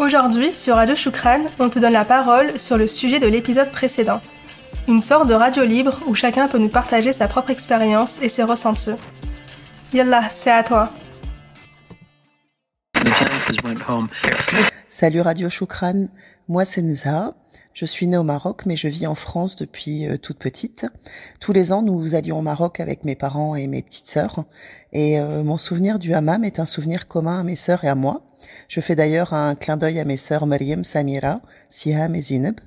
Aujourd'hui, sur Radio Choukran, on te donne la parole sur le sujet de l'épisode précédent. Une sorte de radio libre où chacun peut nous partager sa propre expérience et ses ressentis. Yallah, c'est à toi. Salut Radio Choukran, moi c'est Nza. Je suis née au Maroc, mais je vis en France depuis euh, toute petite. Tous les ans, nous allions au Maroc avec mes parents et mes petites sœurs. Et euh, mon souvenir du hammam est un souvenir commun à mes sœurs et à moi. Je fais d'ailleurs un clin d'œil à mes sœurs Mariam, Samira, Siham et Zineb.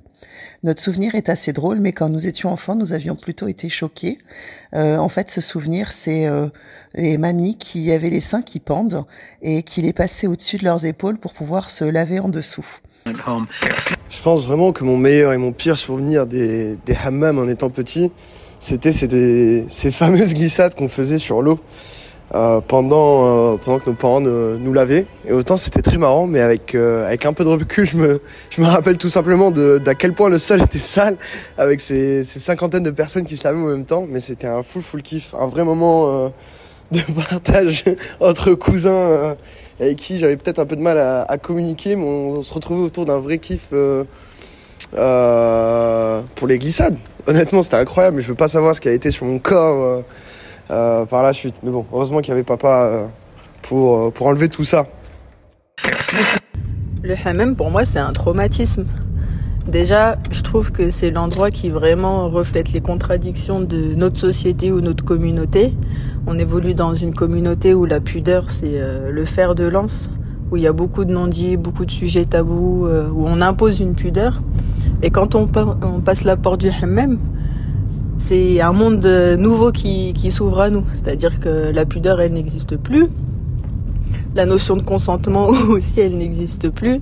Notre souvenir est assez drôle, mais quand nous étions enfants, nous avions plutôt été choqués. Euh, en fait, ce souvenir, c'est les mamies qui avaient les seins qui pendent et qui les passaient au-dessus de leurs épaules pour pouvoir se laver en dessous. Je pense vraiment que mon meilleur et mon pire souvenir des, des hammams en étant petit, c'était ces fameuses glissades qu'on faisait sur l'eau euh, pendant, euh, pendant que nos parents nous lavaient. Et autant c'était très marrant, mais avec, euh, avec un peu de recul, je me, je me rappelle tout simplement d'à quel point le sol était sale avec ces, ces cinquantaines de personnes qui se lavaient en même temps. Mais c'était un full full kiff, un vrai moment de partage entre cousins avec qui j'avais peut-être un peu de mal à, communiquer, mais on, se retrouvait autour d'un vrai kiff euh, euh, pour les glissades. Honnêtement, c'était incroyable, mais je veux pas savoir ce qui a été sur mon corps euh, par la suite. Mais bon, heureusement qu'il y avait papa pour, pour enlever tout ça. Le hammam, pour moi, c'est un traumatisme. Déjà, je trouve que c'est l'endroit qui vraiment reflète les contradictions de notre société ou notre communauté. On évolue dans une communauté où la pudeur, c'est euh, le fer de lance, où il y a beaucoup de non-dits, beaucoup de sujets tabous, euh, où on impose une pudeur. Et quand on, passe la porte du hammam, c'est un monde nouveau qui, qui s'ouvre à nous. C'est-à-dire que la pudeur, elle n'existe plus. La notion de consentement aussi, elle n'existe plus.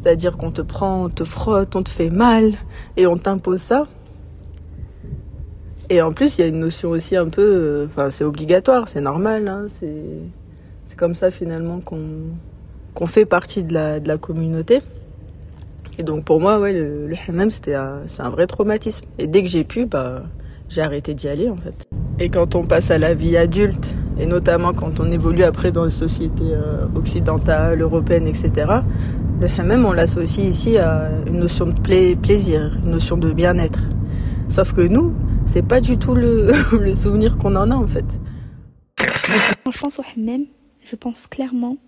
C'est-à-dire qu'on te prend, on te frotte, on te fait mal et on t'impose ça. Et en plus, il y a une notion aussi un peu, euh, enfin, c'est obligatoire, c'est normal, hein, c'est comme ça finalement qu'on qu'on fait partie de la, de la communauté. Et donc pour moi, ouais, le, le hammam, c'était c'est un vrai traumatisme. Et dès que j'ai pu, bah, j'ai arrêté d'y aller en fait. Et quand on passe à la vie adulte, et notamment quand on évolue après dans les sociétés euh, occidentales, européennes, etc., le hammam, on l'associe ici à une notion de plaisir, une notion de bien-être. Sauf que nous, c'est pas du tout le, souvenir qu'on en a en fait. Quand je pense au hammam, je pense clairement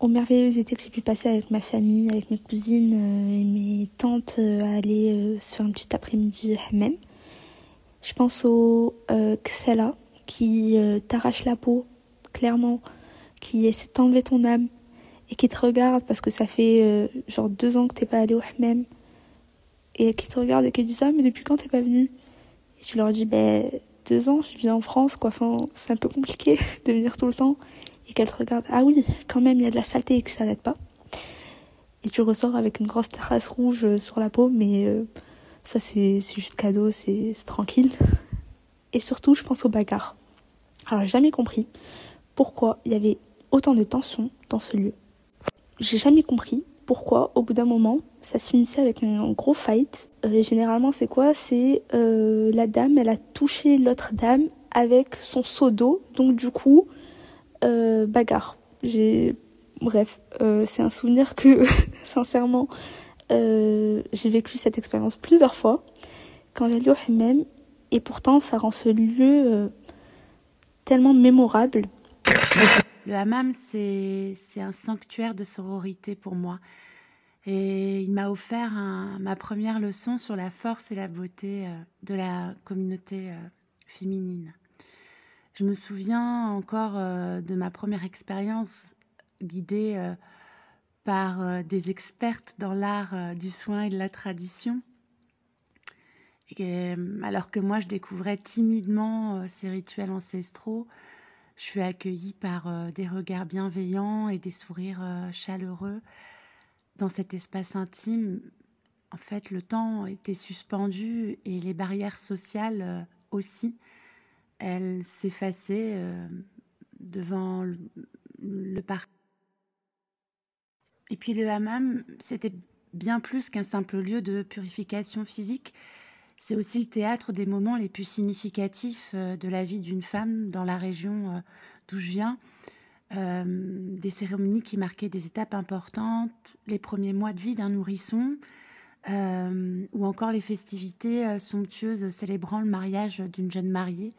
aux merveilleux étés que j'ai pu passer avec ma famille, avec mes cousines euh, et mes tantes euh, à aller se faire un petit après-midi hammam. Je pense au Xela qui t'arrache la peau, clairement, qui essaie de t'enlever ton âme, et qui te regarde parce que ça fait euh, genre deux ans que t'es pas allé au hammam. Et qui te regarde et qui te dit ça mais depuis quand t'es pas venu? Et tu leur dis ben deux ans je viens en France quoi. Enfin c'est un peu compliqué de venir tout le temps. Et qu'elle te regarde ah oui quand même il y a de la saleté qui s'arrête pas. Et tu ressors avec une grosse trace rouge euh, sur la peau mais euh, ça c'est juste cadeau c'est tranquille. Et surtout je pense aux bagarres alors j'ai jamais compris pourquoi il y avait autant de tension dans ce lieu j'ai jamais compris pourquoi, au bout d'un moment, ça se finissait avec un gros fight. Euh, généralement, c'est quoi? C'est euh, la dame, elle a touché l'autre dame avec son seau d'eau, donc du coup, euh, bagarre. J'ai, bref, c'est un souvenir que, sincèrement, j'ai vécu cette expérience plusieurs fois quand j'allais au Hammam, et pourtant, ça rend ce lieu tellement mémorable. Le hammam, c'est un sanctuaire de sororité pour moi. Et il m'a offert ma première leçon sur la force et la beauté euh, de la communauté euh, féminine. Je me souviens encore euh, de ma première expérience guidée par des expertes dans l'art du soin et de la tradition. alors que moi, je découvrais timidement ces rituels ancestraux, je suis accueillie par euh, des regards bienveillants et des sourires euh, chaleureux. Dans cet espace intime, en fait, le temps était suspendu et les barrières sociales euh, aussi. Elles s'effaçaient devant le parc. Et puis le hammam, c'était bien plus qu'un simple lieu de purification physique. C'est aussi le théâtre des moments les plus significatifs euh, de la vie d'une femme dans la région euh, d'où je viens. des cérémonies qui marquaient des étapes importantes, les premiers mois de vie d'un nourrisson, ou encore les festivités somptueuses célébrant le mariage d'une jeune mariée,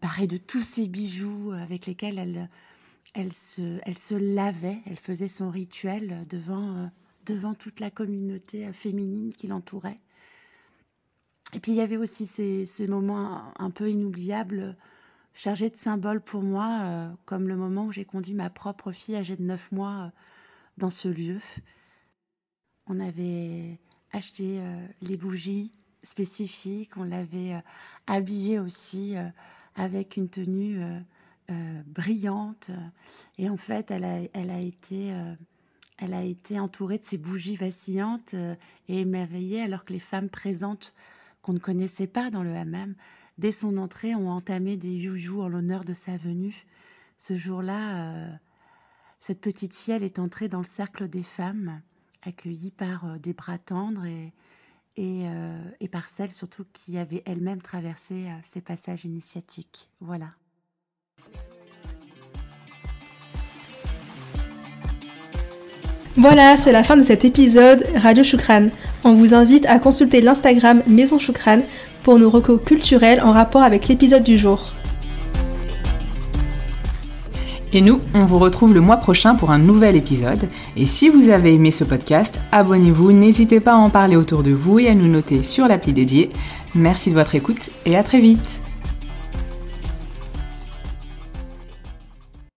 parée de tous ces bijoux avec lesquels elle, se, lavait, elle faisait son rituel devant toute la communauté féminine qui l'entourait. Et puis il y avait aussi ces, moments un peu inoubliables, chargés de symboles pour moi, euh, comme le moment où j'ai conduit ma propre fille âgée de 9 mois euh, dans ce lieu. On avait acheté euh, les bougies spécifiques, on l'avait habillée aussi avec une tenue brillante. Et en fait, elle a, elle a été elle a été entourée de ces bougies vacillantes et émerveillée alors que les femmes présentes qu'on ne connaissait pas dans le hammam, dès son entrée, ont entamé des youyou en l'honneur de sa venue. Ce jour-là, euh, cette petite fille, est entrée dans le cercle des femmes, accueillie par euh, des bras tendres et, et, euh, et, par celles surtout qui avaient elles-mêmes traversé ces passages initiatiques. Voilà. Voilà, c'est la fin de cet épisode Radio Choukran. On vous invite à consulter l'Instagram Maison Choukran pour nos recos culturels en rapport avec l'épisode du jour. Et nous, on vous retrouve le mois prochain pour un nouvel épisode. Et si vous avez aimé ce podcast, abonnez-vous, n'hésitez pas à en parler autour de vous et à nous noter sur l'appli dédiée. Merci de votre écoute et à très vite